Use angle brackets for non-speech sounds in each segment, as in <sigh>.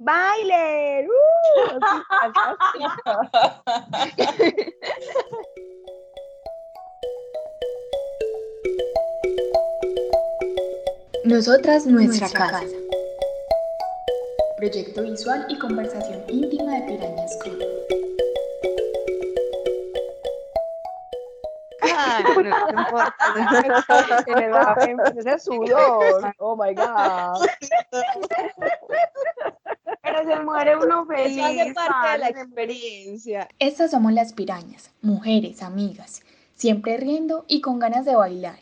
¡Bailen! ¡Uh! Nosotras, nuestra, casa. Proyecto visual y conversación íntima de Pirañas Club. no, no importa. Se me va ese sudor. Oh my God. <laughs> Se muere uno feliz. Eso hace parte de la experiencia. Estas somos las pirañas, mujeres, amigas, siempre riendo y con ganas de bailar.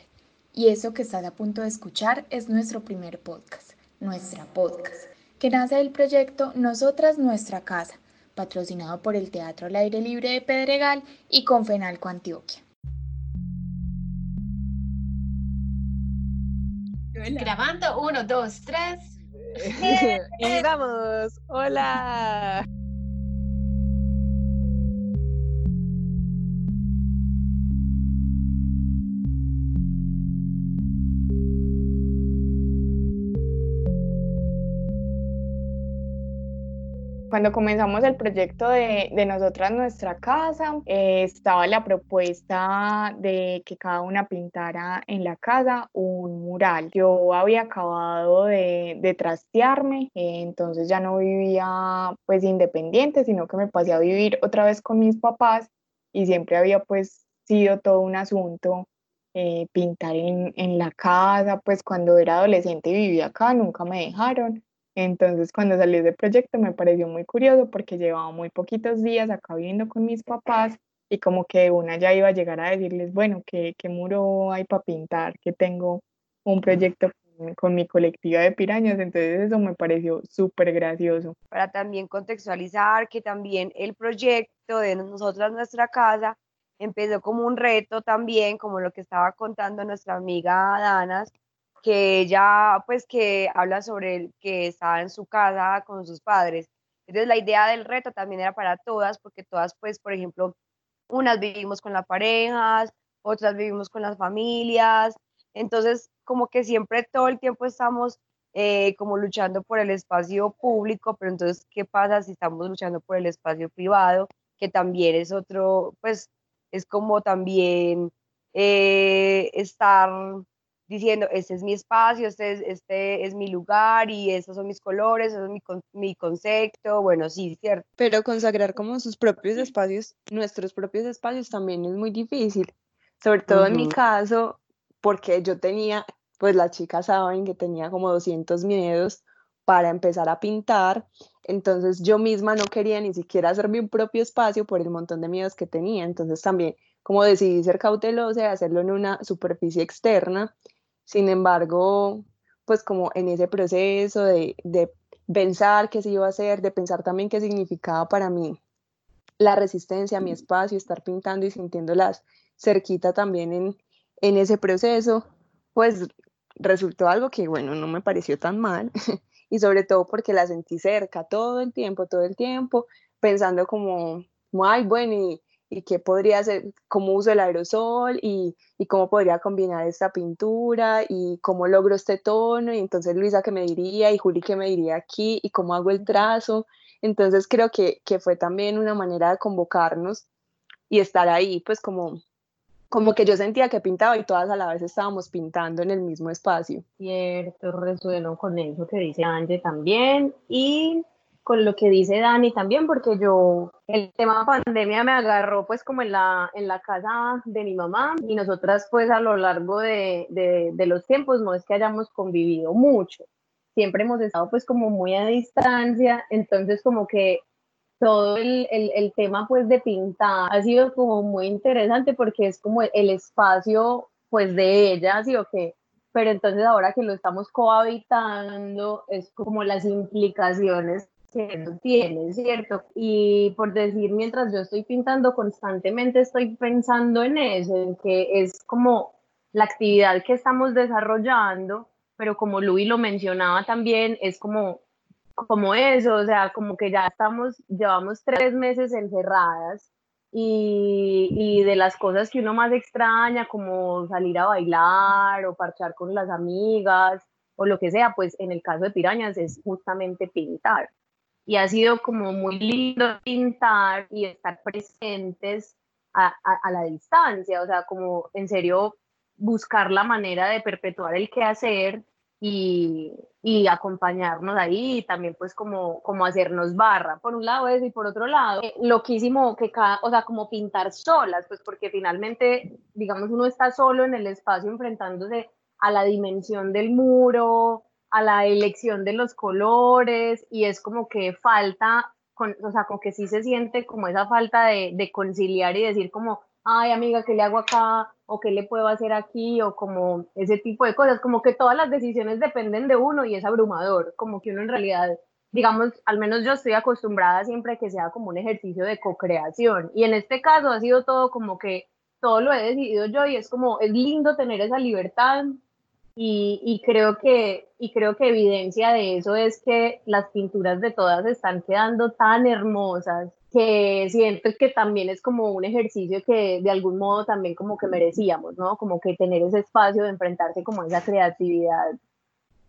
Y eso que estás a punto de escuchar es nuestro primer podcast, nuestra podcast, que nace del proyecto Nosotras Nuestra Casa, patrocinado por el Teatro al Aire Libre de Pedregal y Confenalco Antioquia. Grabando, uno, dos, tres. <laughs> y vamos. Hola. Cuando comenzamos el proyecto de, de Nosotras Nuestra Casa, eh, estaba la propuesta de que cada una pintara en la casa un mural. Yo había acabado de, de trastearme, eh, entonces ya no vivía pues independiente, sino que me pasé a vivir otra vez con mis papás y siempre había pues sido todo un asunto eh, pintar en, en la casa, pues cuando era adolescente y vivía acá, nunca me dejaron. Entonces, cuando salí del proyecto me pareció muy curioso porque llevaba muy poquitos días acá viviendo con mis papás y como que una ya iba a llegar a decirles, bueno, ¿qué, qué muro hay para pintar? Que tengo un proyecto con mi colectiva de pirañas, entonces eso me pareció súper gracioso. Para también contextualizar que también el proyecto de Nosotras Nuestra Casa empezó como un reto también, como lo que estaba contando nuestra amiga Danas, que ella pues que habla sobre el, que estaba en su casa con sus padres. Entonces la idea del reto también era para todas, porque todas pues, por ejemplo, unas vivimos con las parejas, otras vivimos con las familias, entonces como que siempre todo el tiempo estamos eh, como luchando por el espacio público, pero entonces, ¿qué pasa si estamos luchando por el espacio privado? Que también es otro, pues es como también eh, estar diciendo, este es mi espacio, este es, este es mi lugar y estos son mis colores, es mi, mi concepto, bueno, sí, cierto. Pero consagrar como sus propios espacios, nuestros propios espacios también es muy difícil, sobre todo en mi caso, porque yo tenía, pues las chicas saben que tenía como 200 miedos para empezar a pintar, entonces yo misma no quería ni siquiera hacerme un propio espacio por el montón de miedos que tenía, entonces también como decidí ser cautelosa y hacerlo en una superficie externa, sin embargo, pues como en ese proceso de, pensar qué se iba a hacer, de pensar también qué significaba para mí la resistencia, mi espacio, estar pintando y sintiéndolas cerquita también en, en ese proceso, pues resultó algo que, bueno, no me pareció tan mal. <laughs> Y sobre todo porque la sentí cerca todo el tiempo, todo el tiempo, pensando como, ay, bueno, y, y qué podría ser, cómo uso el aerosol y, y, cómo podría combinar esta pintura y cómo logro este tono y entonces Luisa que me diría y Juli que me diría aquí y cómo hago el trazo. Entonces creo que, que fue también una manera de convocarnos y estar ahí, pues como, como que yo sentía que pintaba y todas a la vez estábamos pintando en el mismo espacio. Cierto, resueno con eso que dice Ange también y con lo que dice Dani también, porque yo, el tema pandemia me agarró pues como en la, en la casa de mi mamá y nosotras pues a lo largo de, de, los tiempos no es que hayamos convivido mucho, siempre hemos estado pues como muy a distancia, entonces como que todo el, el, el tema pues de pintar ha sido como muy interesante porque es como el espacio pues de ella, ¿sí o qué? Pero entonces ahora que lo estamos cohabitando es como las implicaciones que tiene, ¿cierto? Y por decir, mientras yo estoy pintando constantemente, estoy pensando en eso, en que es como la actividad que estamos desarrollando, pero como Luis lo mencionaba también, es como, como eso, o sea, como que ya estamos, llevamos tres meses encerradas y, y, de las cosas que uno más extraña, como salir a bailar o parchar con las amigas o lo que sea, pues en el caso de Pirañas es justamente pintar. Y ha sido como muy lindo pintar y estar presentes a, la distancia, o sea, como en serio buscar la manera de perpetuar el quehacer y, y acompañarnos ahí también pues como, como hacernos barra, por un lado eso y por otro lado, eh, loquísimo que cada, o sea, como pintar solas, pues porque finalmente, digamos, uno está solo en el espacio enfrentándose a la dimensión del muro, a la elección de los colores y es como que falta, con, o sea, como que sí se siente como esa falta de, conciliar y decir como, ay amiga, ¿qué le hago acá? o qué le puedo hacer aquí o como ese tipo de cosas, como que todas las decisiones dependen de uno y es abrumador, como que uno en realidad, digamos, al menos yo estoy acostumbrada siempre que sea como un ejercicio de co-creación. Y en este caso ha sido todo como que todo lo he decidido yo y es como, es lindo tener esa libertad y, y, creo que, y creo que evidencia de eso es que las pinturas de todas están quedando tan hermosas que siento que también es como un ejercicio que de algún modo también como que merecíamos, ¿no? Como que tener ese espacio de enfrentarse como a esa creatividad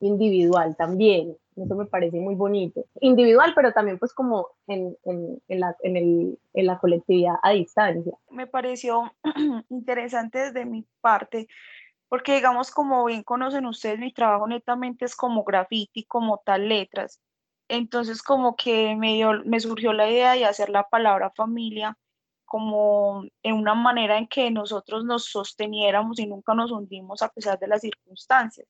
individual también. Eso me parece muy bonito. Individual, pero también pues como en, en, en, la, en, el, en la colectividad a distancia. Me pareció <clears throat> interesante desde mi parte porque digamos, como bien conocen ustedes, mi trabajo netamente es como graffiti, como tal letras. Entonces como que me, me surgió la idea de hacer la palabra familia como en una manera en que nosotros nos sosteniéramos y nunca nos hundimos a pesar de las circunstancias.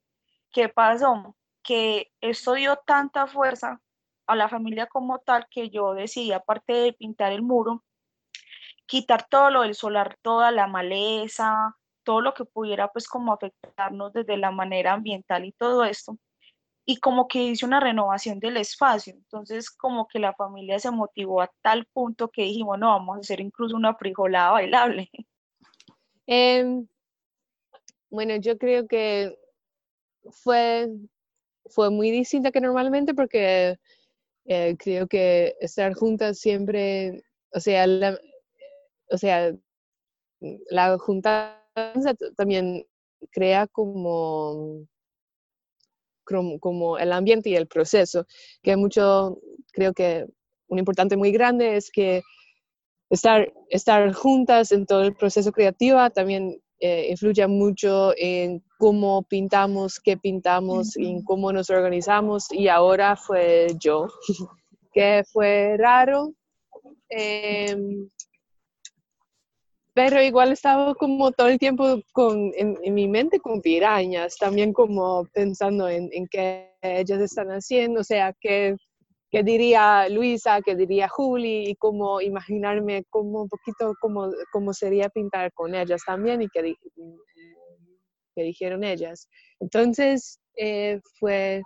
¿Qué pasó? Que esto dio tanta fuerza a la familia como tal que yo decidí, aparte de pintar el muro, quitar todo lo del solar, toda la maleza, todo lo que pudiera pues como afectarnos desde la manera ambiental y todo esto. Y como que hice una renovación del espacio. Entonces como que la familia se motivó a tal punto que dijimos, no, vamos a hacer incluso una frijolada bailable. <laughs> Em, bueno, yo creo que fue, fue muy distinta que normalmente porque eh, creo que estar juntas siempre, o sea, o sea, la junta también crea como, como el ambiente y el proceso, que mucho, creo que un importante muy grande es que estar, estar juntas en todo el proceso creativo también eh, influye mucho en cómo pintamos, qué pintamos, en cómo nos organizamos. Y ahora fue yo, <laughs> que fue raro. Em, pero igual estaba como todo el tiempo con, en, mi mente con pirañas, también como pensando en, en qué ellas están haciendo, o sea, qué, qué diría Luisa, qué diría Juli, y cómo imaginarme como un poquito cómo, cómo sería pintar con ellas también y qué, qué dijeron ellas. Entonces eh, fue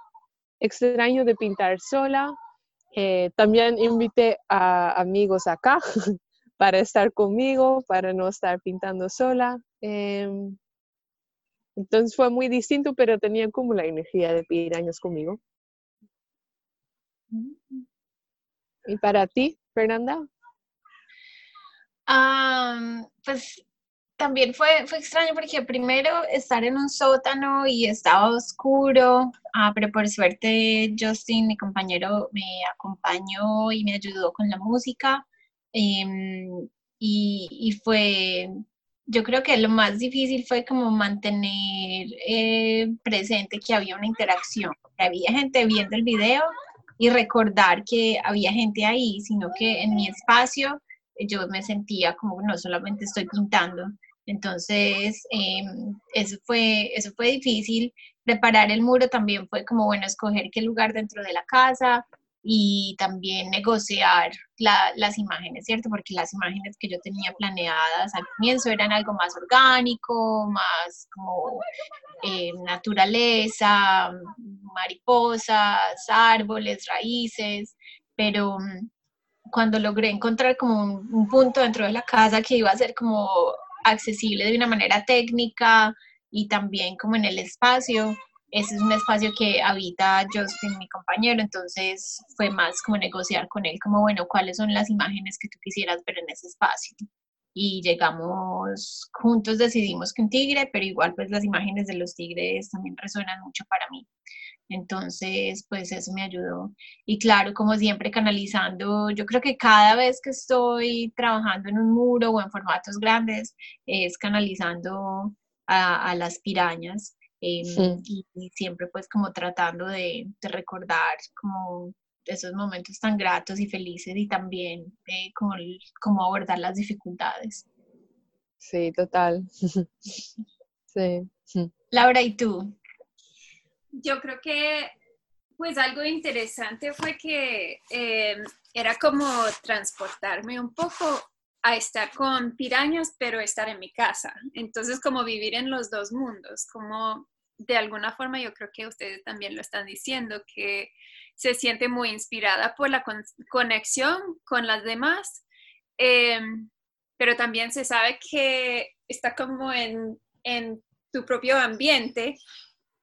extraño de pintar sola. Eh, también invité a amigos acá <laughs> para estar conmigo, para no estar pintando sola. Em, entonces fue muy distinto, pero tenía como la energía de pirañas conmigo. ¿Y para ti, Fernanda? pues también fue, fue extraño porque primero estar en un sótano y estaba oscuro, ah, pero por suerte Justin, mi compañero, me acompañó y me ayudó con la música. Em, y, fue, yo creo que lo más difícil fue como mantener eh, presente que había una interacción, que había gente viendo el video y recordar que había gente ahí, sino que en mi espacio yo me sentía como no solamente estoy pintando. Entonces, em, eso, fue, eso fue difícil. Preparar el muro también fue como, bueno, escoger qué lugar dentro de la casa, y también negociar las imágenes, ¿cierto? Porque las imágenes que yo tenía planeadas al comienzo eran algo más orgánico, más como eh, naturaleza, mariposas, árboles, raíces, pero mm, cuando logré encontrar como un punto dentro de la casa que iba a ser como accesible de una manera técnica y también como en el espacio, ese es un espacio que habita Justin, mi compañero, entonces fue más como negociar con él, como bueno, cuáles son las imágenes que tú quisieras ver en ese espacio. Y llegamos juntos, decidimos que un tigre, pero igual pues las imágenes de los tigres también resuenan mucho para mí. Entonces, pues eso me ayudó. Y claro, como siempre, canalizando, yo creo que cada vez que estoy trabajando en un muro o en formatos grandes, es canalizando a, las pirañas. Em, y, siempre pues como tratando de, recordar como esos momentos tan gratos y felices y también eh, como, como abordar las dificultades. Sí, total. <laughs> sí. Laura, ¿y tú? yo creo que pues algo interesante fue que eh, era como transportarme un poco a estar con pirañas, pero estar en mi casa. Entonces, como vivir en los dos mundos, como de alguna forma yo creo que ustedes también lo están diciendo, que se siente muy inspirada por la conexión con las demás, em, pero también se sabe que está como en, en tu propio ambiente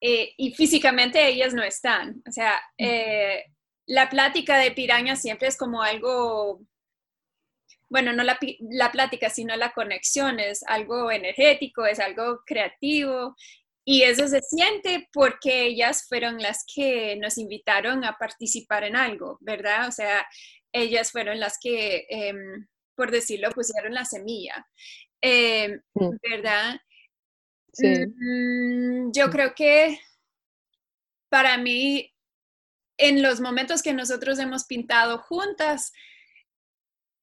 eh, y físicamente ellas no están. O sea, eh, la plática de piraña siempre es como algo, bueno, no la, la, plática, sino la conexión, es algo energético, es algo creativo. Y eso se siente porque ellas fueron las que nos invitaron a participar en algo, ¿verdad? O sea, ellas fueron las que, em, por decirlo, pusieron la semilla, em, ¿verdad? Mm, yo creo que para mí, en los momentos que nosotros hemos pintado juntas,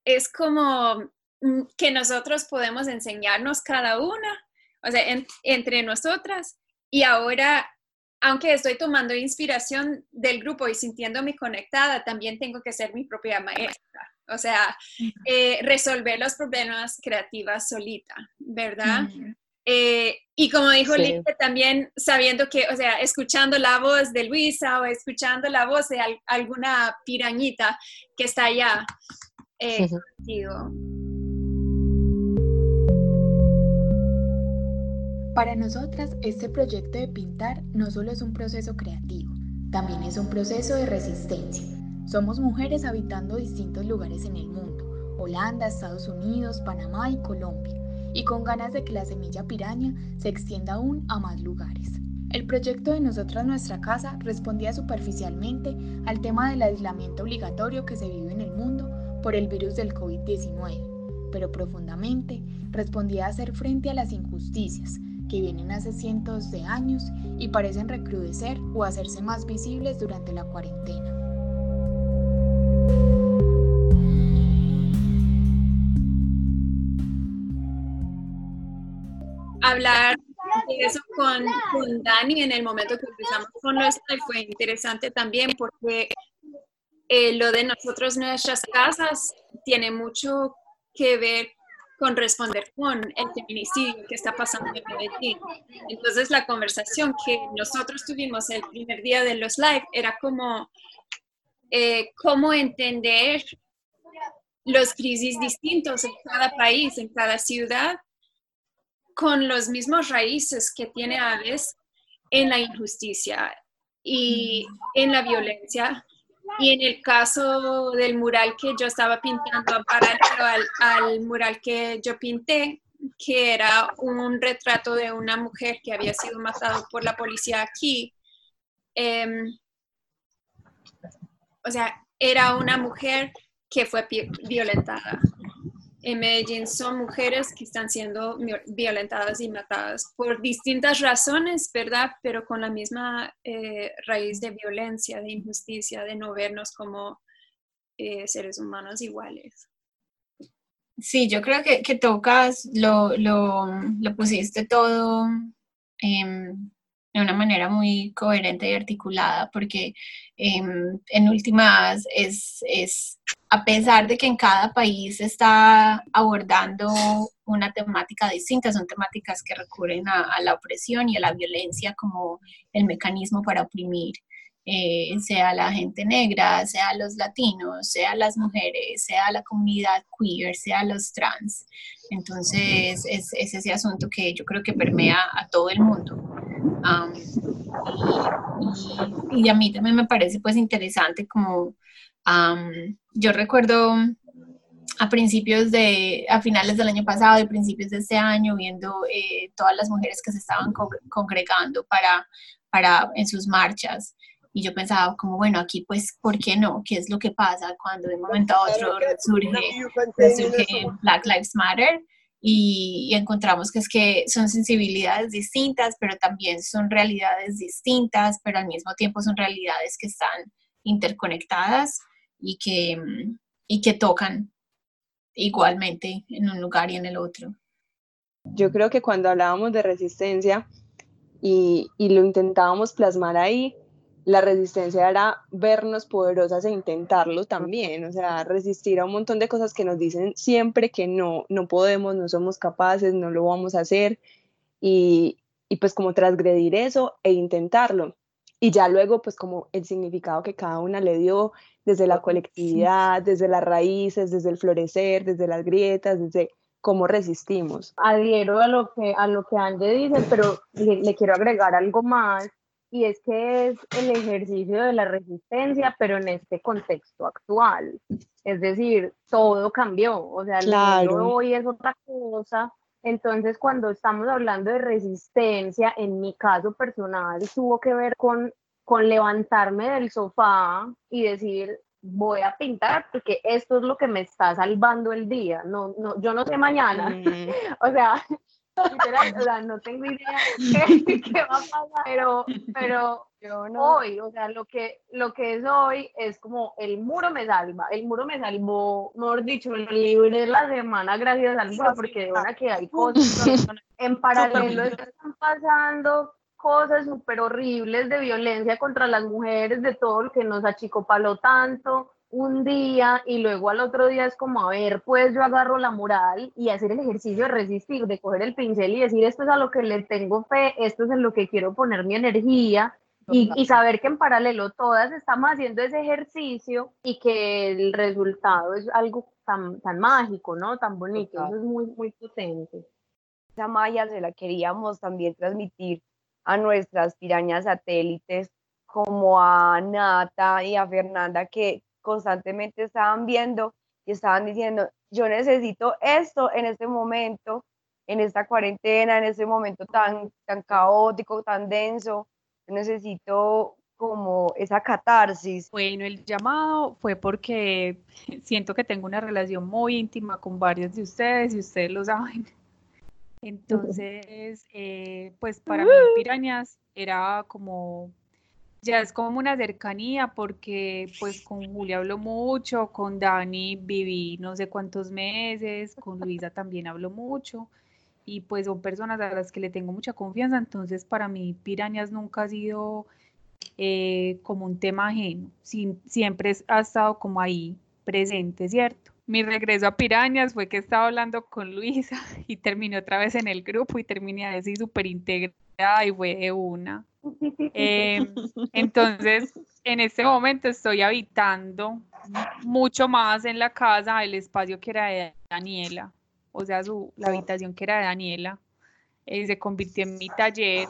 es como mm, que nosotros podemos enseñarnos cada una, o sea, entre nosotras. Y ahora, aunque estoy tomando inspiración del grupo y sintiéndome conectada, también tengo que ser mi propia maestra. O sea, eh, resolver los problemas creativas solita, ¿verdad? Eh, y como dijo sí. también sabiendo que, o sea, escuchando la voz de Luisa o escuchando la voz de alguna pirañita que está allá eh, contigo. Para nosotras, este proyecto de pintar no solo es un proceso creativo, también es un proceso de resistencia. Somos mujeres habitando distintos lugares en el mundo, Holanda, Estados Unidos, Panamá y Colombia y con ganas de que la semilla piraña se extienda aún a más lugares. El proyecto de Nosotras Nuestra Casa respondía superficialmente al tema del aislamiento obligatorio que se vive en el mundo por el virus del COVID-19, pero profundamente respondía a hacer frente a las injusticias que vienen hace cientos de años y parecen recrudecer o hacerse más visibles durante la cuarentena. hablar de eso con, con, Dani en el momento que empezamos con nuestra fue interesante también porque eh, lo de nosotros, nuestras casas, tiene mucho que ver con responder con el feminicidio que está pasando en Medellín. Entonces la conversación que nosotros tuvimos el primer día de los live era como eh, cómo entender los crisis distintos en cada país, en cada ciudad, con los mismos raíces que tiene Aves en la injusticia y en la violencia. Y en el caso del mural que yo estaba pintando, paralelo al, al mural que yo pinté, que era un retrato de una mujer que había sido matada por la policía aquí. Em, o sea, era una mujer que fue violentada en Medellín son mujeres que están siendo violentadas y matadas por distintas razones, ¿verdad? Pero con la misma eh, raíz de violencia, de injusticia, de no vernos como eh, seres humanos iguales. Sí, yo creo que, que tocas, lo, lo, lo pusiste todo de una manera muy coherente y articulada, porque em, en últimas es, es, a pesar de que en cada país está abordando una temática distinta, son temáticas que recurren a, la opresión y a la violencia como el mecanismo para oprimir. Eh, sea la gente negra, sea los latinos, sea las mujeres, sea la comunidad queer, sea los trans. Entonces es, es ese asunto que yo creo que permea a todo el mundo y, a mí también me parece pues interesante como yo recuerdo a principios de, a finales del año pasado y principios de este año, viendo eh, todas las mujeres que se estaban congregando para, para, en sus marchas. Y yo pensaba como, bueno, aquí pues, ¿por qué no? ¿Qué es lo que pasa cuando de un momento a otro surge, surge Black Lives Matter? Y, encontramos que es que son sensibilidades distintas, pero también son realidades distintas, pero al mismo tiempo son realidades que están interconectadas y que, y que tocan igualmente en un lugar y en el otro. Yo creo que cuando hablábamos de resistencia y, y lo intentábamos plasmar ahí, la resistencia era vernos poderosas e intentarlo también, o sea, resistir a un montón de cosas que nos dicen siempre que no, no podemos, no somos capaces, no lo vamos a hacer y, y pues como transgredir eso e intentarlo. Y ya luego pues como el significado que cada una le dio desde la colectividad, desde las raíces, desde el florecer, desde las grietas, desde cómo resistimos. Adhiero a lo que, a lo que Ange dice, pero le quiero agregar algo más y es que es el ejercicio de la resistencia, pero en este contexto actual. Es decir, todo cambió, o sea, el mundo hoy es otra cosa. Entonces, cuando estamos hablando de resistencia, en mi caso personal, tuvo que ver con, con levantarme del sofá y decir, voy a pintar porque esto es lo que me está salvando el día. No, no, yo no sé mañana. Mm. <laughs> o sea, o sea, no tengo idea <laughs> qué, qué, va a pasar, pero, pero yo no. hoy, o sea, lo que, lo que es hoy es como el muro me salva, el muro me salvó, mejor dicho, lo libré la semana gracias al muro, porque de verdad que hay cosas, en paralelo están pasando cosas súper horribles de violencia contra las mujeres, de todo lo que nos achicopaló tanto, un día y luego al otro día es como, a ver, pues yo agarro la moral y hacer el ejercicio de resistir, de coger el pincel y decir, esto es a lo que le tengo fe, esto es en lo que quiero poner mi energía. Y, saber que en paralelo todas estamos haciendo ese ejercicio y que el resultado es algo tan, tan mágico, ¿no? Tan bonito, eso es muy, muy potente. Esa malla se la queríamos también transmitir a nuestras pirañas satélites como a Nata y a Fernanda que, constantemente estaban viendo y estaban diciendo, yo necesito esto en este momento, en esta cuarentena, en este momento tan, tan caótico, tan denso, necesito como esa catarsis. Bueno, el llamado fue porque <laughs> siento que tengo una relación muy íntima con varios de ustedes y ustedes lo saben. <laughs> Entonces, eh, pues para mí Pirañas era como ya es como una cercanía porque pues con Julia hablo mucho, con Dani viví no sé cuántos meses, con Luisa también hablo mucho y pues son personas a las que le tengo mucha confianza, entonces para mí Pirañas nunca ha sido eh, como un tema ajeno, siempre ha estado como ahí presente, ¿cierto? Mi regreso a Pirañas fue que estaba hablando con Luisa <laughs> y terminé otra vez en el grupo y terminé así súper integrada y fue de una. Em, <laughs> entonces, en este momento estoy habitando mucho más en la casa el espacio que era de Daniela, o sea, su, la habitación que era de Daniela, eh, se convirtió en mi taller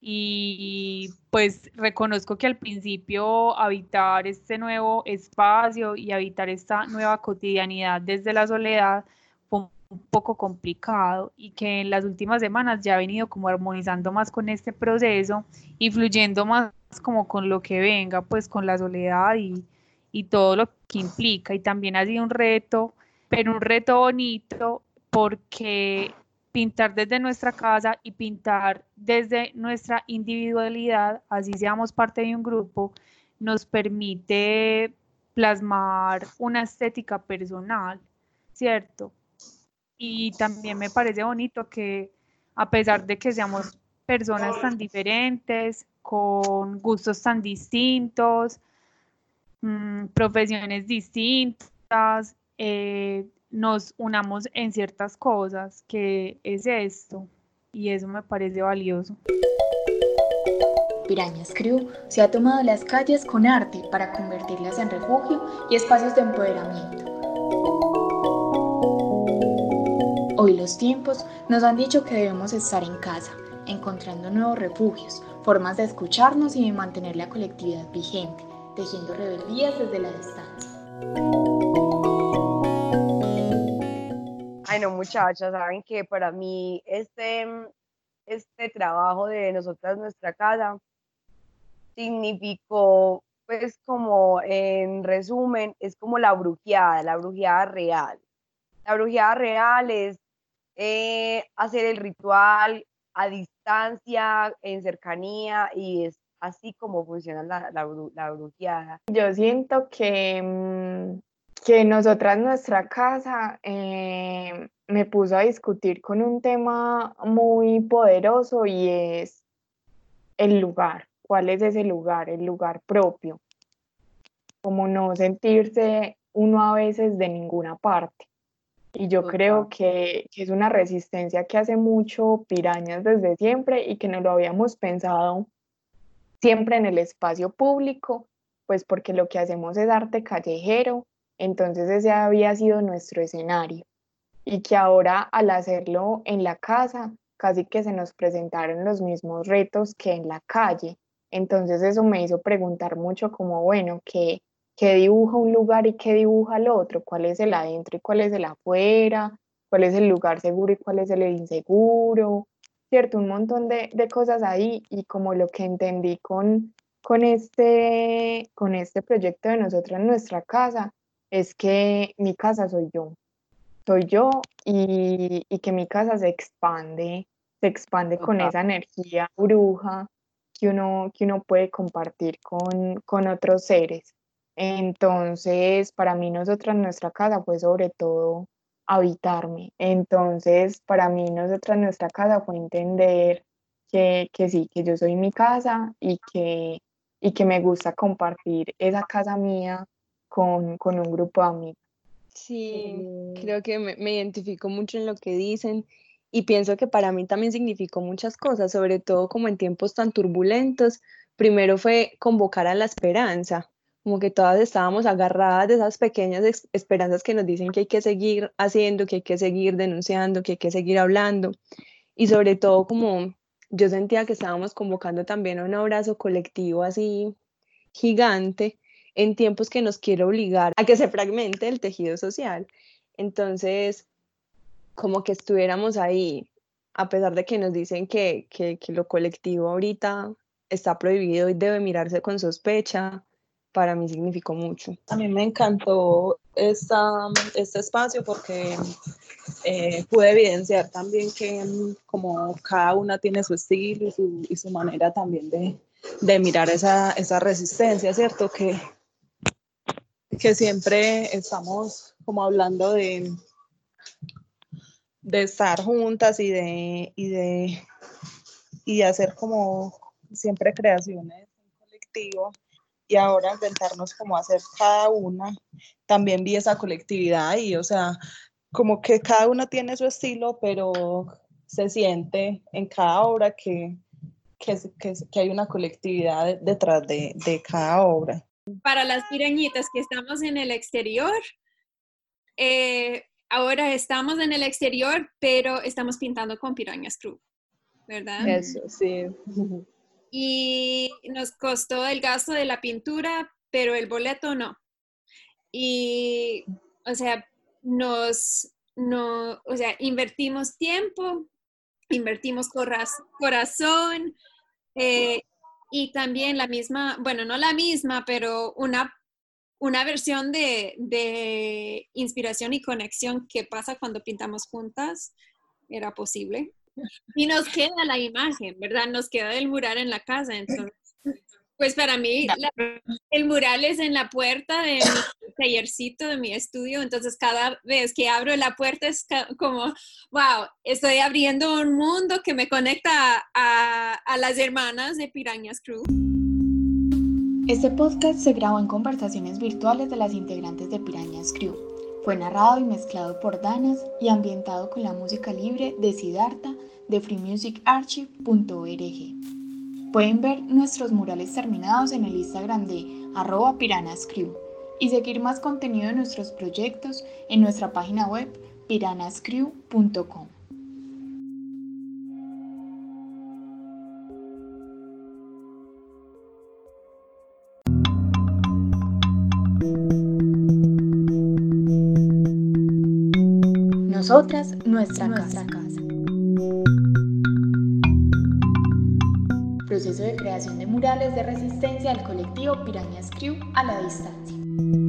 y pues reconozco que al principio habitar este nuevo espacio y habitar esta nueva cotidianidad desde la soledad un poco complicado y que en las últimas semanas ya he venido como armonizando más con este proceso y fluyendo más como con lo que venga, pues con la soledad y, y todo lo que implica. Y también ha sido un reto, pero un reto bonito porque pintar desde nuestra casa y pintar desde nuestra individualidad, así seamos parte de un grupo, nos permite plasmar una estética personal, ¿cierto? Y también me parece bonito que a pesar de que seamos personas tan diferentes, con gustos tan distintos, mm, profesiones distintas, eh, nos unamos en ciertas cosas, que es esto, y eso me parece valioso. Pirañas Crew se ha tomado las calles con arte para convertirlas en refugio y espacios de empoderamiento Hoy los tiempos nos han dicho que debemos estar en casa, encontrando nuevos refugios, formas de escucharnos y de mantener la colectividad vigente, tejiendo rebeldías desde la distancia. Ay, no, muchachas, saben que para mí este, este trabajo de nosotras, nuestra casa, significó, pues como en resumen, es como la brujeada, la brujeada real. La brujeada real es eh, hacer el ritual a distancia, en cercanía, y es así como funciona la, la. Yo siento que, mm, que nosotras, nuestra casa, eh, me puso a discutir con un tema muy poderoso y es el lugar. ¿Cuál es ese lugar? El lugar propio. Como no sentirse uno a veces de ninguna parte. Y yo creo que, que, es una resistencia que hace mucho Pirañas desde siempre y que no lo habíamos pensado siempre en el espacio público, pues porque lo que hacemos es arte callejero, entonces ese había sido nuestro escenario. Y que ahora al hacerlo en la casa, casi que se nos presentaron los mismos retos que en la calle. Entonces eso me hizo preguntar mucho como, bueno, ¿qué, qué dibuja un lugar y qué dibuja el otro? ¿Cuál es el adentro y cuál es el afuera? ¿Cuál es el lugar seguro y cuál es el inseguro? ¿cierto? Un montón de, cosas ahí y como lo que entendí con, con, este, con este proyecto de nosotros en nuestra casa es que mi casa soy yo, soy yo y, que mi casa se expande, se expande con esa energía bruja que uno, que uno puede compartir con, con otros seres. Entonces, para mí, nosotros en nuestra casa fue sobre todo habitarme. Entonces, para mí, nosotras, nuestra casa fue entender que, que sí, que yo soy mi casa y que, y que me gusta compartir esa casa mía con, con un grupo de amigos. Sí, creo que me, me, identifico mucho en lo que dicen y pienso que para mí también significó muchas cosas, sobre todo como en tiempos tan turbulentos. Primero fue convocar a la esperanza, como que todas estábamos agarradas de esas pequeñas esperanzas que nos dicen que hay que seguir haciendo, que hay que seguir denunciando, que hay que seguir hablando. Y sobre todo como yo sentía que estábamos convocando también a un abrazo colectivo así gigante en tiempos que nos quiere obligar a que se fragmente el tejido social. Entonces, como que estuviéramos ahí, a pesar de que nos dicen que, que, que lo colectivo ahorita está prohibido y debe mirarse con sospecha, para mí significó mucho. A mí me encantó esta, este espacio porque eh, pude evidenciar también que como cada una tiene su estilo y su, y su manera también de, de mirar esa, esa, resistencia, ¿cierto? Que, que siempre estamos como hablando de, de estar juntas y de, y de, y hacer como siempre creaciones en colectivo y ahora intentarnos como hacer cada una, también vi esa colectividad ahí, o sea, como que cada una tiene su estilo, pero se siente en cada obra que, que, que, hay una colectividad detrás de, de, cada obra. Para las pirañitas que estamos en el exterior, eh, ahora estamos en el exterior, pero estamos pintando con Pirañas Crew, ¿verdad? Eso, sí y nos costó el gasto de la pintura, pero el boleto no. Y, o sea, nos, no, o sea, invertimos tiempo, invertimos corazón eh, y también la misma, bueno, no la misma, pero una, una versión de, de inspiración y conexión que pasa cuando pintamos juntas era posible. Y nos queda la imagen, ¿verdad? Nos queda el mural en la casa. Entonces, pues para mí el mural es en la puerta de mi tallercito, de mi estudio. Entonces cada vez que abro la puerta es como, wow, estoy abriendo un mundo que me conecta a, a las hermanas de Pirañas Crew. Este podcast se grabó en conversaciones virtuales de las integrantes de Pirañas Crew. Fue narrado y mezclado por Danas y ambientado con la música libre de Siddhartha de freemusicarchive.org. Pueden ver nuestros murales terminados en el Instagram de arroba piranascrew y seguir más contenido de nuestros proyectos en nuestra página web piranascrew.com. Nosotras, nuestra, nuestra casa. Proceso de creación de murales de resistencia del colectivo Pirañas Crew a la distancia.